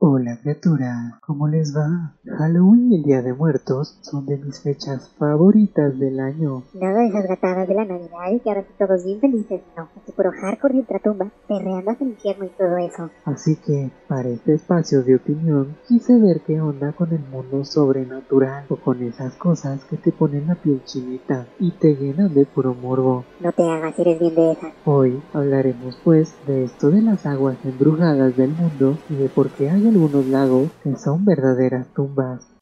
Hola criatura, ¿cómo les va? Halloween y el Día de Muertos son de mis fechas favoritas del año. Nada de esas gatadas de la Navidad y que ahora sí todos bien felices, no, es puro hardcore y ultratumba, perreando hasta el infierno y todo eso. Así que, para este espacio de opinión, quise ver qué onda con el mundo sobrenatural o con esas cosas que te ponen la piel chinita y te llenan de puro morbo. No te hagas, eres bien de esas. Hoy hablaremos pues de esto de las aguas embrujadas del mundo y de por qué hay algunos lagos que son verdaderas tumbas.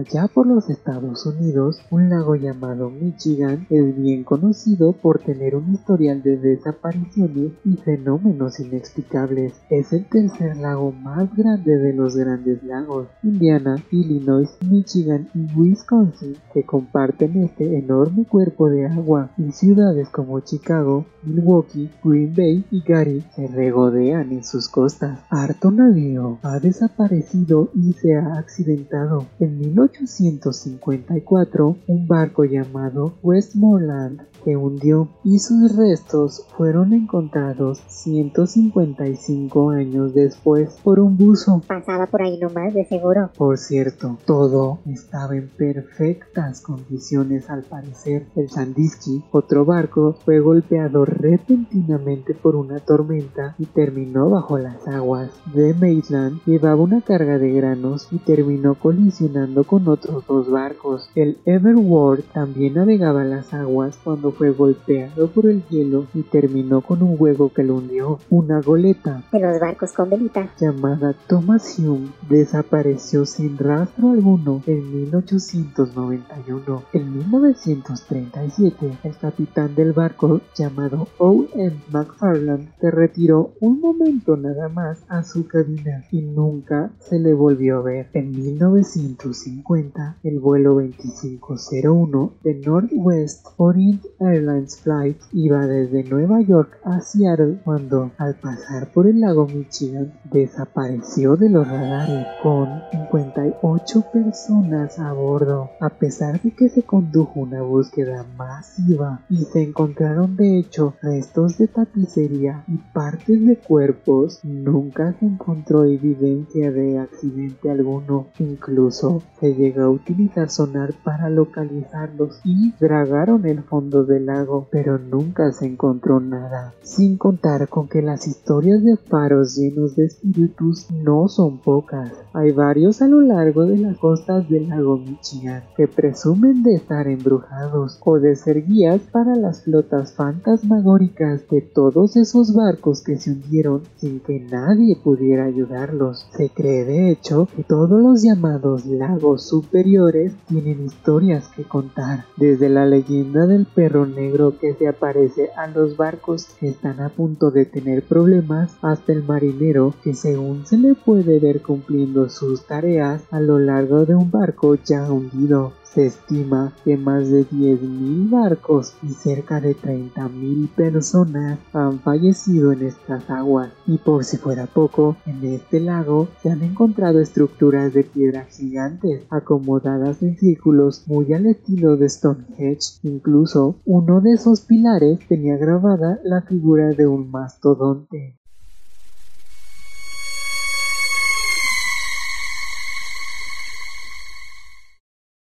Allá por los Estados Unidos, un lago llamado Michigan es bien conocido por tener un historial de desapariciones y fenómenos inexplicables. Es el tercer lago más grande de los grandes lagos. Indiana, Illinois, Michigan y Wisconsin que comparten este enorme cuerpo de agua y ciudades como Chicago, Milwaukee, Green Bay y Gary se regodean en sus costas. Harto navío ha desaparecido y se ha accidentado. En 1854, un barco llamado Westmoreland se hundió y sus restos fueron encontrados 155 años después por un buzo. Pasaba por ahí nomás, de seguro. Por cierto, todo estaba en perfectas condiciones al parecer. El Sandisky, otro barco, fue golpeado repentinamente por una tormenta y terminó bajo las aguas. The Maitland llevaba una carga de granos y terminó colisionando con otros dos barcos. El Everward también navegaba las aguas cuando fue golpeado por el hielo y terminó con un huevo que lo hundió. Una goleta De los barcos con velita. llamada Thomas Hume desapareció sin rastro alguno en 1891. En 1937, el capitán del barco llamado O. M. McFarland se retiró un momento nada más a su cabina y nunca se le volvió a ver. En 1950, el vuelo 2501 de Northwest Orient Airlines Flight iba desde Nueva York a Seattle cuando, al pasar por el lago Michigan, desapareció de los radares con 58 personas a bordo. A pesar de que se condujo una búsqueda masiva y se encontraron de hecho restos de tapicería y partes de cuerpos, nunca se encontró evidencia de accidente alguno. Incluso se llegó a utilizar sonar para localizarlos y dragaron el fondo del lago, pero nunca se encontró nada. Sin contar con que las historias de faros llenos de espíritus no son pocas. Hay varios a lo largo de las costas del lago Michigan que presumen de estar embrujados o de ser guías para las flotas fantasmagóricas de todos esos barcos que se hundieron sin que nadie pudiera ayudarlos. Se cree de hecho que todos los llamados lagos superiores tienen historias que contar, desde la leyenda del perro negro que se aparece a los barcos que están a punto de tener problemas hasta el marinero que según se le puede ver cumpliendo sus tareas a lo largo de un barco ya hundido. Se estima que más de 10.000 barcos y cerca de 30.000 personas han fallecido en estas aguas. Y por si fuera poco, en este lago se han encontrado estructuras de piedra gigantes acomodadas en círculos muy al estilo de Stonehenge. Incluso uno de esos pilares tenía grabada la figura de un mastodonte.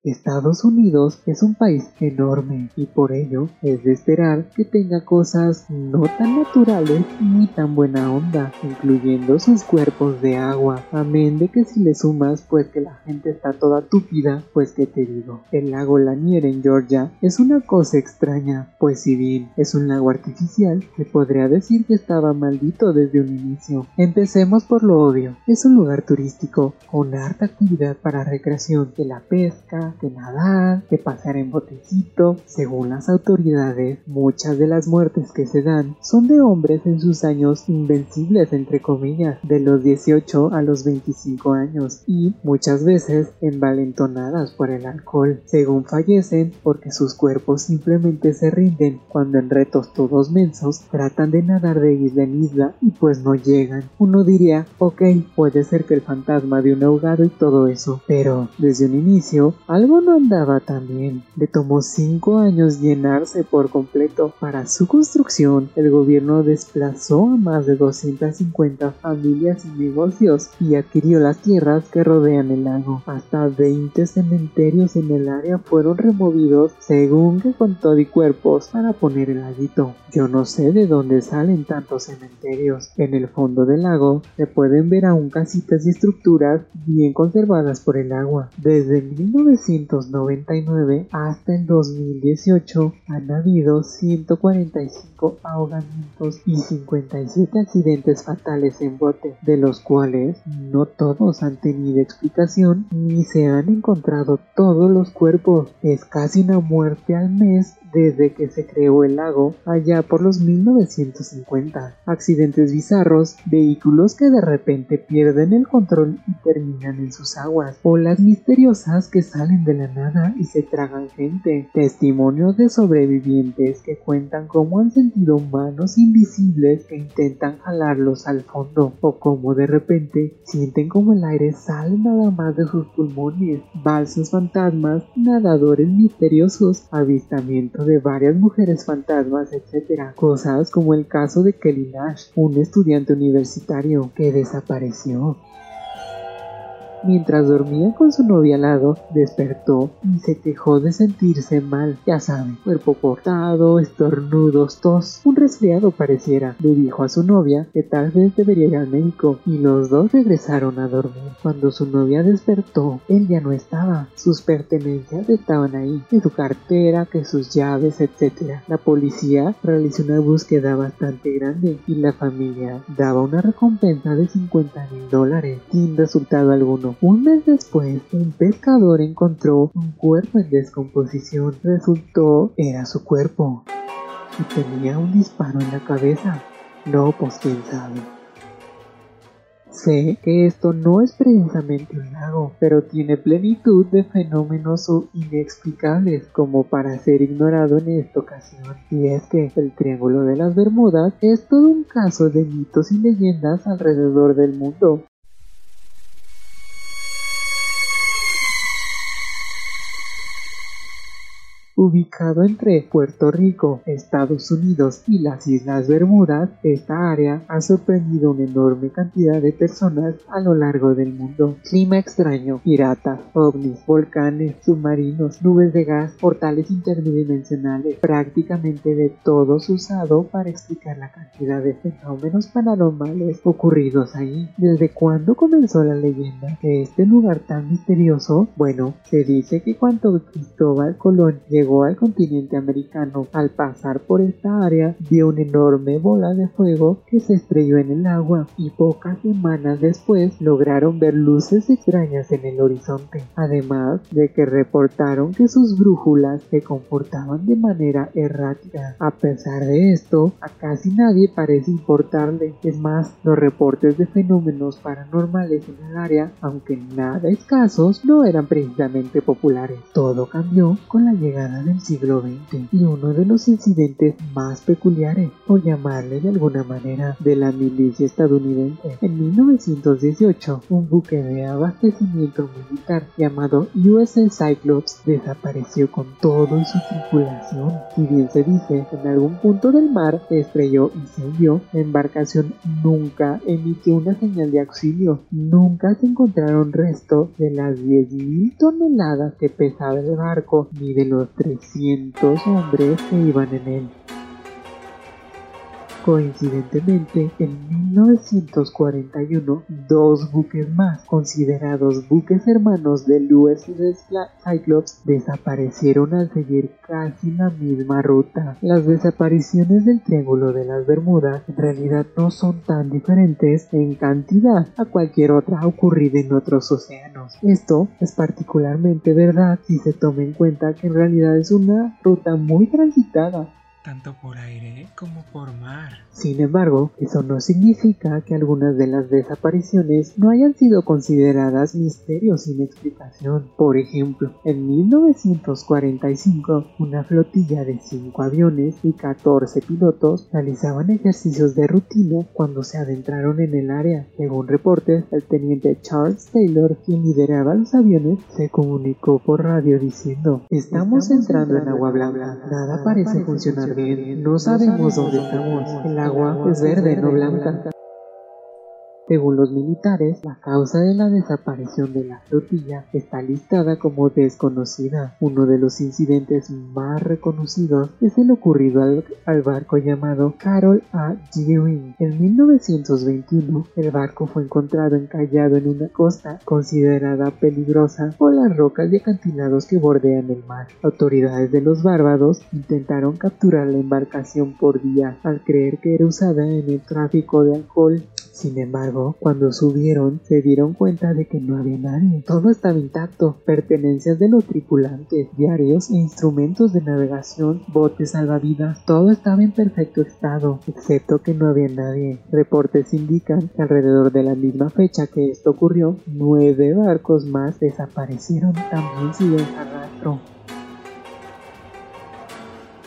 Estados Unidos es un país enorme y por ello es de esperar que tenga cosas no tan naturales ni tan buena onda, incluyendo sus cuerpos de agua. Amén de que si le sumas pues que la gente está toda túpida, pues que te digo, el lago Lanier en Georgia es una cosa extraña, pues si bien es un lago artificial, se podría decir que estaba maldito desde un inicio. Empecemos por lo obvio, es un lugar turístico con harta actividad para recreación de la pesca, que nadar, que pasar en botecito. Según las autoridades, muchas de las muertes que se dan son de hombres en sus años invencibles, entre comillas, de los 18 a los 25 años y muchas veces envalentonadas por el alcohol. Según fallecen porque sus cuerpos simplemente se rinden cuando en retos todos mensos tratan de nadar de isla en isla y pues no llegan. Uno diría, ok, puede ser que el fantasma de un ahogado y todo eso, pero desde un inicio algo no andaba tan bien. Le tomó 5 años llenarse por completo. Para su construcción, el gobierno desplazó a más de 250 familias y negocios y adquirió las tierras que rodean el lago. Hasta 20 cementerios en el área fueron removidos según que contó de cuerpos para poner el laguito. Yo no sé de dónde salen tantos cementerios. En el fondo del lago se pueden ver aún casitas y estructuras bien conservadas por el agua. Desde 1999 hasta el 2018 han habido 145 ahogamientos y 57 accidentes fatales en bote, de los cuales no todos han tenido explicación ni se han encontrado todos los cuerpos. Es casi una muerte al mes desde que se creó el lago allá por los 1950. Accidentes bizarros, vehículos que de repente pierden el control y terminan en sus aguas, olas misteriosas que salen de la nada y se tragan gente, testimonios de sobrevivientes que cuentan cómo han sentido manos invisibles que intentan jalarlos al fondo. O cómo de repente sienten como el aire sale nada más de sus pulmones, balsas fantasmas, nadadores misteriosos, avistamientos de varias mujeres fantasmas, etc. Cosas como el caso de Kelly Nash, un estudiante universitario que desapareció. Mientras dormía con su novia al lado, despertó y se quejó de sentirse mal. Ya saben, cuerpo cortado, estornudos, tos, un resfriado pareciera. Le dijo a su novia que tal vez debería ir al médico y los dos regresaron a dormir. Cuando su novia despertó, él ya no estaba. Sus pertenencias estaban ahí, que su cartera, que sus llaves, etc. La policía realizó una búsqueda bastante grande y la familia daba una recompensa de 50 mil dólares sin resultado alguno. Un mes después, un pescador encontró un cuerpo en descomposición. Resultó era su cuerpo y tenía un disparo en la cabeza. No, pues quién sabe. Sé que esto no es precisamente un lago, pero tiene plenitud de fenómenos inexplicables como para ser ignorado en esta ocasión. Y es que el Triángulo de las Bermudas es todo un caso de mitos y leyendas alrededor del mundo. Ubicado entre Puerto Rico, Estados Unidos y las Islas Bermudas, esta área ha sorprendido una enorme cantidad de personas a lo largo del mundo. Clima extraño, piratas, ovnis, volcanes, submarinos, nubes de gas, portales interdimensionales, prácticamente de todo usado para explicar la cantidad de fenómenos paranormales ocurridos ahí. ¿Desde cuándo comenzó la leyenda de este lugar tan misterioso? Bueno, se dice que cuando Cristóbal Colón llegó al continente americano. Al pasar por esta área, vio una enorme bola de fuego que se estrelló en el agua y pocas semanas después lograron ver luces extrañas en el horizonte. Además de que reportaron que sus brújulas se comportaban de manera errática. A pesar de esto, a casi nadie parece importarle. Es más, los reportes de fenómenos paranormales en el área, aunque nada escasos, no eran precisamente populares. Todo cambió con la llegada del siglo XX y uno de los incidentes más peculiares, por llamarle de alguna manera, de la milicia estadounidense. En 1918, un buque de abastecimiento militar llamado USS Cyclops desapareció con todo su tripulación. Si bien se dice, en algún punto del mar estrelló y se hundió, la embarcación nunca emitió una señal de auxilio. Nunca se encontraron restos de las 10.000 toneladas que pesaba el barco ni de los 300 hombres que iban en él. Coincidentemente, en 1941, dos buques más, considerados buques hermanos del USS Cyclops, desaparecieron al seguir casi la misma ruta. Las desapariciones del Triángulo de las Bermudas en realidad no son tan diferentes en cantidad a cualquier otra ocurrida en otros océanos. Esto es particularmente verdad si se toma en cuenta que en realidad es una ruta muy transitada tanto por aire como por mar. Sin embargo, eso no significa que algunas de las desapariciones no hayan sido consideradas misterios sin explicación. Por ejemplo, en 1945, una flotilla de 5 aviones y 14 pilotos realizaban ejercicios de rutina cuando se adentraron en el área. Según reportes, el teniente Charles Taylor, quien lideraba los aviones, se comunicó por radio diciendo, estamos, entrando, en agua blanca, nada parece funcionar no sabemos dónde estamos. El agua es verde, no blanca. Según los militares, la causa de la desaparición de la flotilla está listada como desconocida. Uno de los incidentes más reconocidos es el ocurrido al, barco llamado Carol A. Deering. En 1921, el barco fue encontrado encallado en una costa considerada peligrosa por las rocas y acantilados que bordean el mar. Autoridades de los Bárbados intentaron capturar la embarcación por día al creer que era usada en el tráfico de alcohol sin embargo, cuando subieron, se dieron cuenta de que no había nadie. Todo estaba intacto, pertenencias de los tripulantes, diarios e instrumentos de navegación, botes salvavidas, todo estaba en perfecto estado, excepto que no había nadie. Reportes indican que alrededor de la misma fecha que esto ocurrió, nueve barcos más desaparecieron también sin dejar rastro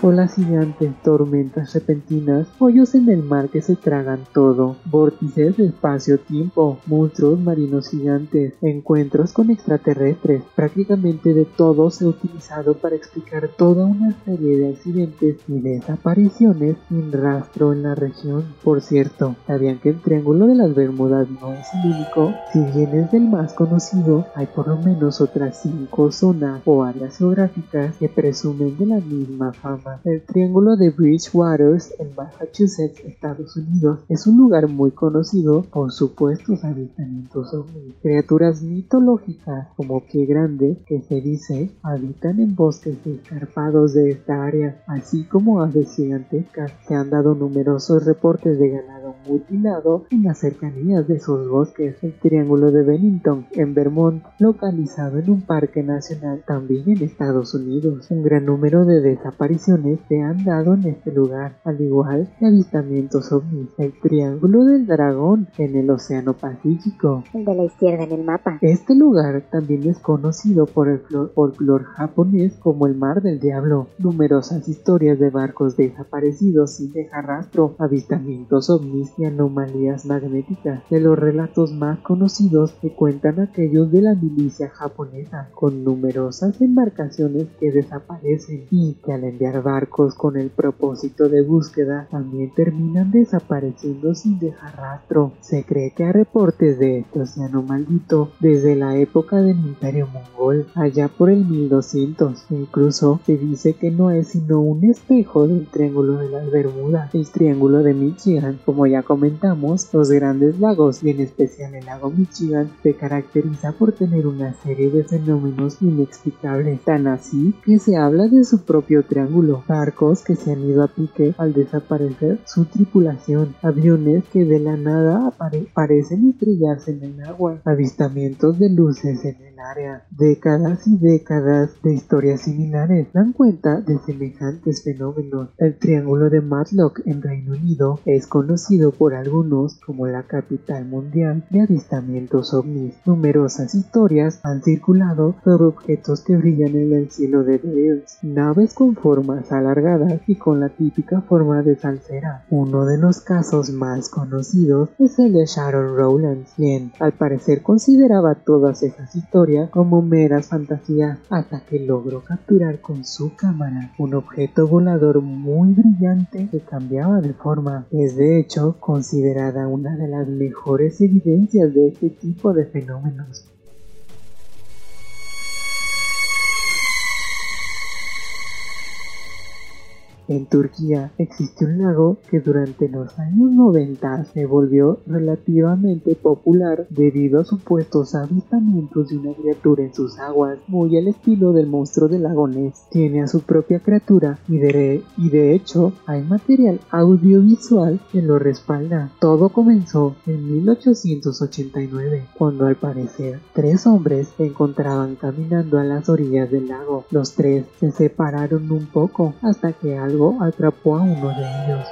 olas gigantes, tormentas repentinas, hoyos en el mar que se tragan todo, vórtices de espacio-tiempo, monstruos marinos gigantes, encuentros con extraterrestres, prácticamente de todo se ha utilizado para explicar toda una serie de accidentes y desapariciones sin rastro en la región. Por cierto, ¿sabían que el Triángulo de las Bermudas no es el único? Si bien es el más conocido, hay por lo menos otras cinco zonas o áreas geográficas que presumen de la misma fama. El Triángulo de Bridgewaters en Massachusetts, Estados Unidos, es un lugar muy conocido por supuestos avistamientos ovnis. Criaturas mitológicas como Pie Grande, que se dice habitan en bosques escarpados de esta área, así como aves gigantescas. Se han dado numerosos reportes de ganado mutilado en las cercanías de esos bosques. El Triángulo de Bennington, en Vermont, localizado en un parque nacional también en Estados Unidos. Un gran número de desapariciones se han dado en este lugar, al igual que avistamientos ovnis. El Triángulo del Dragón en el Océano Pacífico. El de la izquierda en el mapa. Este lugar también es conocido por el folclore japonés como el Mar del Diablo. Numerosas historias de barcos desaparecidos sin dejar rastro, avistamientos ovnis y anomalías magnéticas. De los relatos más conocidos se cuentan aquellos de la milicia japonesa, con numerosas embarcaciones que desaparecen y que al enviar barcos con el propósito de búsqueda también terminan desapareciendo sin dejar rastro. Se cree que hay reportes de este océano maldito desde la época del Imperio Mongol, allá por el 1200. Incluso se dice que no es sino un espejo del Triángulo de las Bermudas, el Triángulo de Michigan. Como ya comentamos, los grandes lagos y en especial el lago Michigan se caracteriza por tener una serie de fenómenos inexplicables, tan así que se habla de su propio triángulo barcos que se han ido a pique al desaparecer su tripulación, aviones que de la nada parecen estrellarse en el agua, avistamientos de luces en el área, décadas y décadas de historias similares dan cuenta de semejantes fenómenos. El Triángulo de Matlock en Reino Unido es conocido por algunos como la capital mundial de avistamientos ovnis. Numerosas historias han circulado sobre objetos que brillan en el cielo de Deus, naves con formas alargadas y con la típica forma de salsera. Uno de los casos más conocidos es el de Sharon Rowlands, quien al parecer consideraba todas esas historias como meras fantasías hasta que logró capturar con su cámara un objeto volador muy brillante que cambiaba de forma. Es de hecho considerada una de las mejores evidencias de este tipo de fenómenos. En Turquía existe un lago que durante los años 90 se volvió relativamente popular debido a supuestos avistamientos de una criatura en sus aguas, muy al estilo del monstruo del lago Ness. Tiene a su propia criatura y de, hecho hay material audiovisual que lo respalda. Todo comenzó en 1889, cuando al parecer tres hombres se encontraban caminando a las orillas del lago. Los tres se separaron un poco hasta que algo atrapó a uno de ellos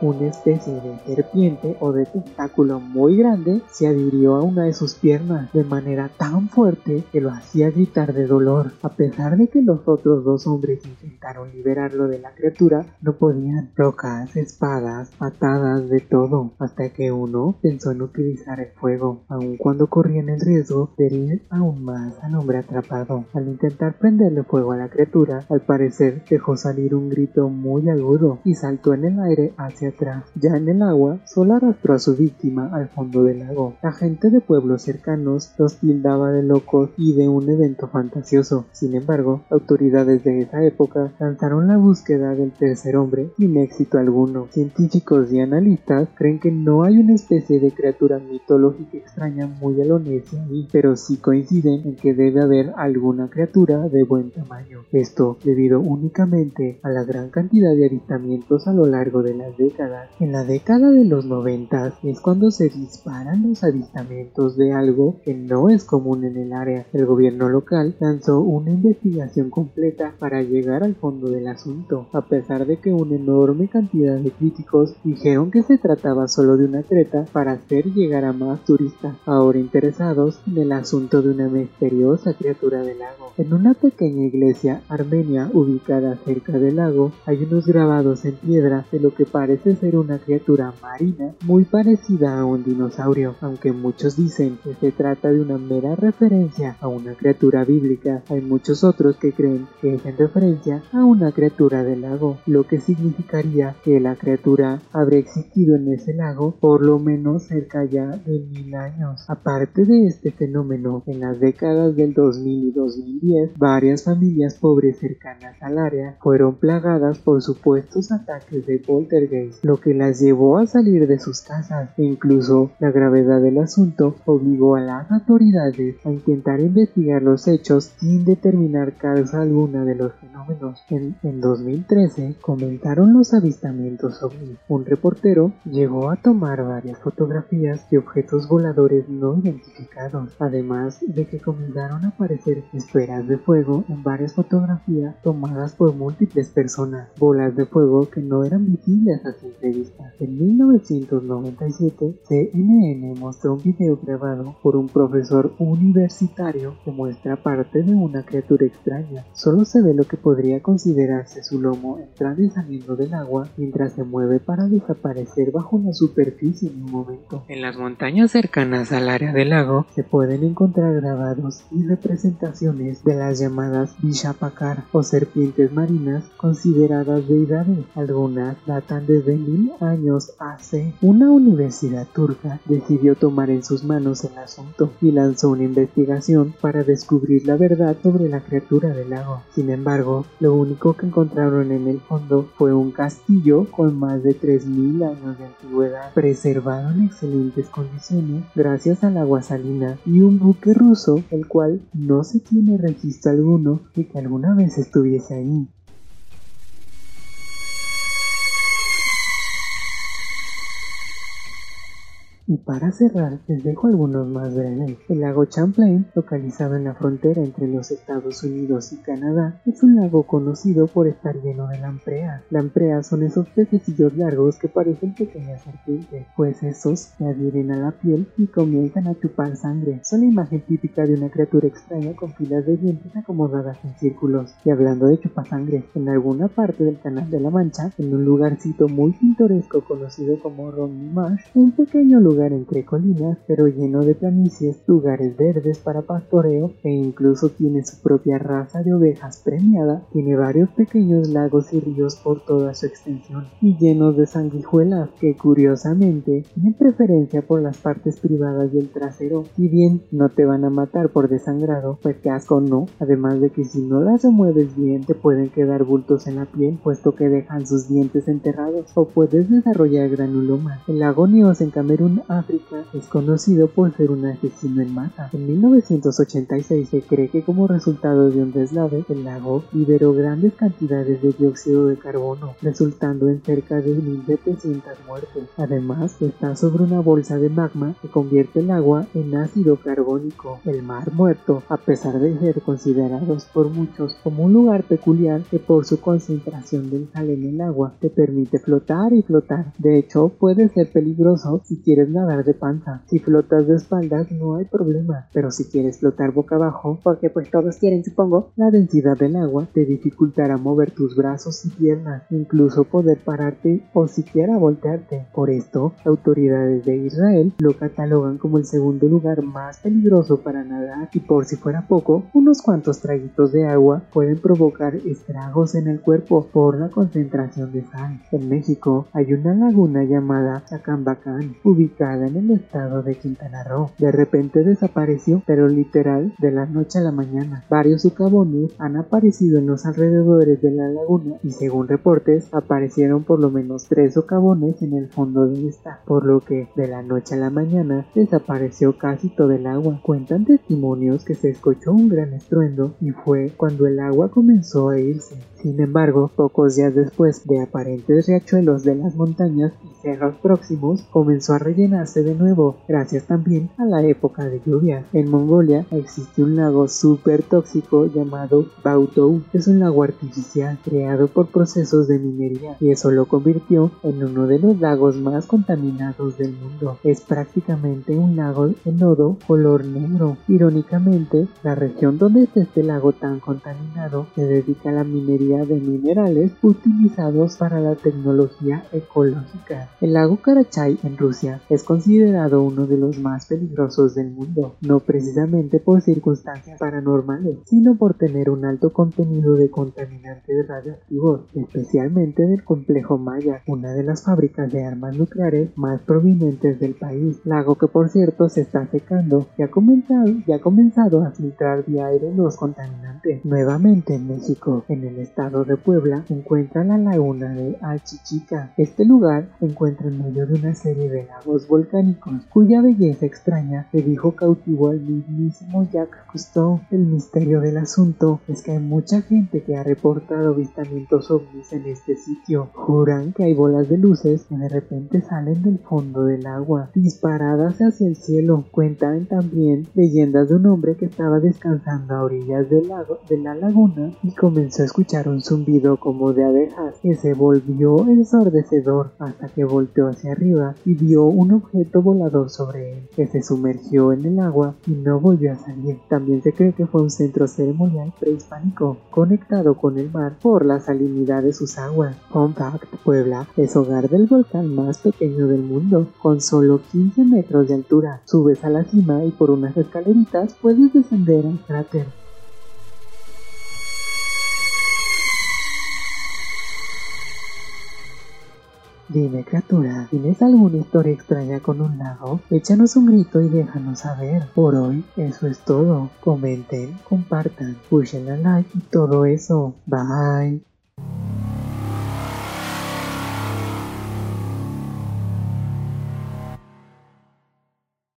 una especie de serpiente o de tentáculo muy grande se adhirió a una de sus piernas de manera tan fuerte que lo hacía gritar de dolor. A pesar de que los otros dos hombres intentaron liberarlo de la criatura, no podían. Rocas, espadas, patadas, de todo, hasta que uno pensó en utilizar el fuego, aun cuando corrían el riesgo de herir aún más al hombre atrapado. Al intentar prenderle fuego a la criatura, al parecer dejó salir un grito muy agudo y saltó en el aire hacia ya en el agua, solo arrastró a su víctima al fondo del lago. La gente de pueblos cercanos los tildaba de locos y de un evento fantasioso. Sin embargo, autoridades de esa época lanzaron la búsqueda del tercer hombre sin éxito alguno. Científicos y analistas creen que no hay una especie de criatura mitológica extraña muy alonesia ahí, pero sí coinciden en que debe haber alguna criatura de buen tamaño. Esto debido únicamente a la gran cantidad de avistamientos a lo largo de las décadas en la década de los 90 es cuando se disparan los avistamientos de algo que no es común en el área. El gobierno local lanzó una investigación completa para llegar al fondo del asunto, a pesar de que una enorme cantidad de críticos dijeron que se trataba solo de una treta para hacer llegar a más turistas, ahora interesados en el asunto de una misteriosa criatura del lago. En una pequeña iglesia armenia ubicada cerca del lago hay unos grabados en piedra de lo que parece ser una criatura marina muy parecida a un dinosaurio, aunque muchos dicen que se trata de una mera referencia a una criatura bíblica, hay muchos otros que creen que es en referencia a una criatura del lago, lo que significaría que la criatura habría existido en ese lago por lo menos cerca ya de mil años. Aparte de este fenómeno, en las décadas del 2000 y 2010, varias familias pobres cercanas al área fueron plagadas por supuestos ataques de poltergeist lo que las llevó a salir de sus casas e incluso la gravedad del asunto obligó a las autoridades a intentar investigar los hechos sin determinar causa alguna de los fenómenos. En, 2013 comenzaron los avistamientos ovni. Un reportero llegó a tomar varias fotografías de objetos voladores no identificados, además de que comenzaron a aparecer esferas de fuego en varias fotografías tomadas por múltiples personas, bolas de fuego que no eran visibles a en 1997, CNN mostró un video grabado por un profesor universitario que muestra parte de una criatura extraña. Solo se ve lo que podría considerarse su lomo entrando y saliendo del agua mientras se mueve para desaparecer bajo la superficie en un momento. En las montañas cercanas al área del lago se pueden encontrar grabados y representaciones de las llamadas Vishapakar o serpientes marinas consideradas deidades. Algunas datan desde mil años hace, una universidad turca decidió tomar en sus manos el asunto y lanzó una investigación para descubrir la verdad sobre la criatura del lago. Sin embargo, lo único que encontraron en el fondo fue un castillo con más de 3.000 años de antigüedad, preservado en excelentes condiciones gracias al agua salina y un buque ruso el cual no se tiene registro alguno de que alguna vez estuviese ahí. Y para cerrar, les dejo algunos más breves. El lago Champlain, localizado en la frontera entre los Estados Unidos y Canadá, es un lago conocido por estar lleno de lampreas. Lampreas son esos pececillos largos que parecen pequeñas serpientes, pues esos se adhieren a la piel y comienzan a chupar sangre. Son la imagen típica de una criatura extraña con filas de dientes acomodadas en círculos. Y hablando de chupasangre, en alguna parte del Canal de la Mancha, en un lugarcito muy pintoresco conocido como Romney Marsh, un pequeño lugar entre colinas, pero lleno de planicies, lugares verdes para pastoreo e incluso tiene su propia raza de ovejas premiada. Tiene varios pequeños lagos y ríos por toda su extensión y llenos de sanguijuelas que curiosamente tienen preferencia por las partes privadas del trasero. Si bien no te van a matar por desangrado, pues que asco no, además de que si no las remueves bien te pueden quedar bultos en la piel puesto que dejan sus dientes enterrados o puedes desarrollar granuloma. El lago Nios en Camerún, África es conocido por ser un asesino en masa. En 1986 se cree que como resultado de un deslave el lago liberó grandes cantidades de dióxido de carbono, resultando en cerca de 1700 muertes. Además, está sobre una bolsa de magma que convierte el agua en ácido carbónico. El mar muerto, a pesar de ser considerados por muchos como un lugar peculiar que por su concentración de sal en el agua te permite flotar y flotar. De hecho, puede ser peligroso si quieres nadar de panza. Si flotas de espaldas no hay problema, pero si quieres flotar boca abajo, porque pues todos quieren supongo, la densidad del agua te dificultará mover tus brazos y piernas, incluso poder pararte o siquiera voltearte. Por esto, autoridades de Israel lo catalogan como el segundo lugar más peligroso para nadar y por si fuera poco, unos cuantos traguitos de agua pueden provocar estragos en el cuerpo por la concentración de sal. En México hay una laguna llamada Chacambacán, ubicada en el estado de Quintana Roo. De repente desapareció, pero literal de la noche a la mañana. Varios socavones han aparecido en los alrededores de la laguna y según reportes aparecieron por lo menos tres socavones en el fondo de esta, por lo que de la noche a la mañana desapareció casi todo el agua. Cuentan testimonios que se escuchó un gran estruendo y fue cuando el agua comenzó a irse. Sin embargo, pocos días después de aparentes riachuelos de las montañas y cerros próximos, comenzó a rellenarse de nuevo, gracias también a la época de lluvia. En Mongolia existe un lago súper tóxico llamado Bautou. Es un lago artificial creado por procesos de minería y eso lo convirtió en uno de los lagos más contaminados del mundo. Es prácticamente un lago en lodo color negro. Irónicamente, la región donde está este lago tan contaminado se dedica a la minería de minerales utilizados para la tecnología ecológica. El lago Karachay en Rusia es considerado uno de los más peligrosos del mundo, no precisamente por circunstancias paranormales, sino por tener un alto contenido de contaminantes radioactivos, especialmente del complejo Maya, una de las fábricas de armas nucleares más prominentes del país, lago que por cierto se está secando y ha comenzado, y ha comenzado a filtrar de aire los contaminantes. Nuevamente en México, en el estado de Puebla encuentra la laguna de Alchichica. Este lugar se encuentra en medio de una serie de lagos volcánicos, cuya belleza extraña le dijo cautivo al mismísimo Jacques Cousteau. El misterio del asunto es que hay mucha gente que ha reportado avistamientos ovnis en este sitio. Juran que hay bolas de luces que de repente salen del fondo del agua, disparadas hacia el cielo. Cuentan también leyendas de un hombre que estaba descansando a orillas del lago, de la laguna y comenzó a escuchar un zumbido como de abejas que se volvió ensordecedor hasta que volteó hacia arriba y vio un objeto volador sobre él que se sumergió en el agua y no volvió a salir. También se cree que fue un centro ceremonial prehispánico conectado con el mar por la salinidad de sus aguas. Fun Puebla es hogar del volcán más pequeño del mundo con solo 15 metros de altura. Subes a la cima y por unas escaleritas puedes descender al cráter. Dime criatura, ¿tienes alguna historia extraña con un lago? Échanos un grito y déjanos saber. Por hoy eso es todo. Comenten, compartan, pushen a like y todo eso. Bye.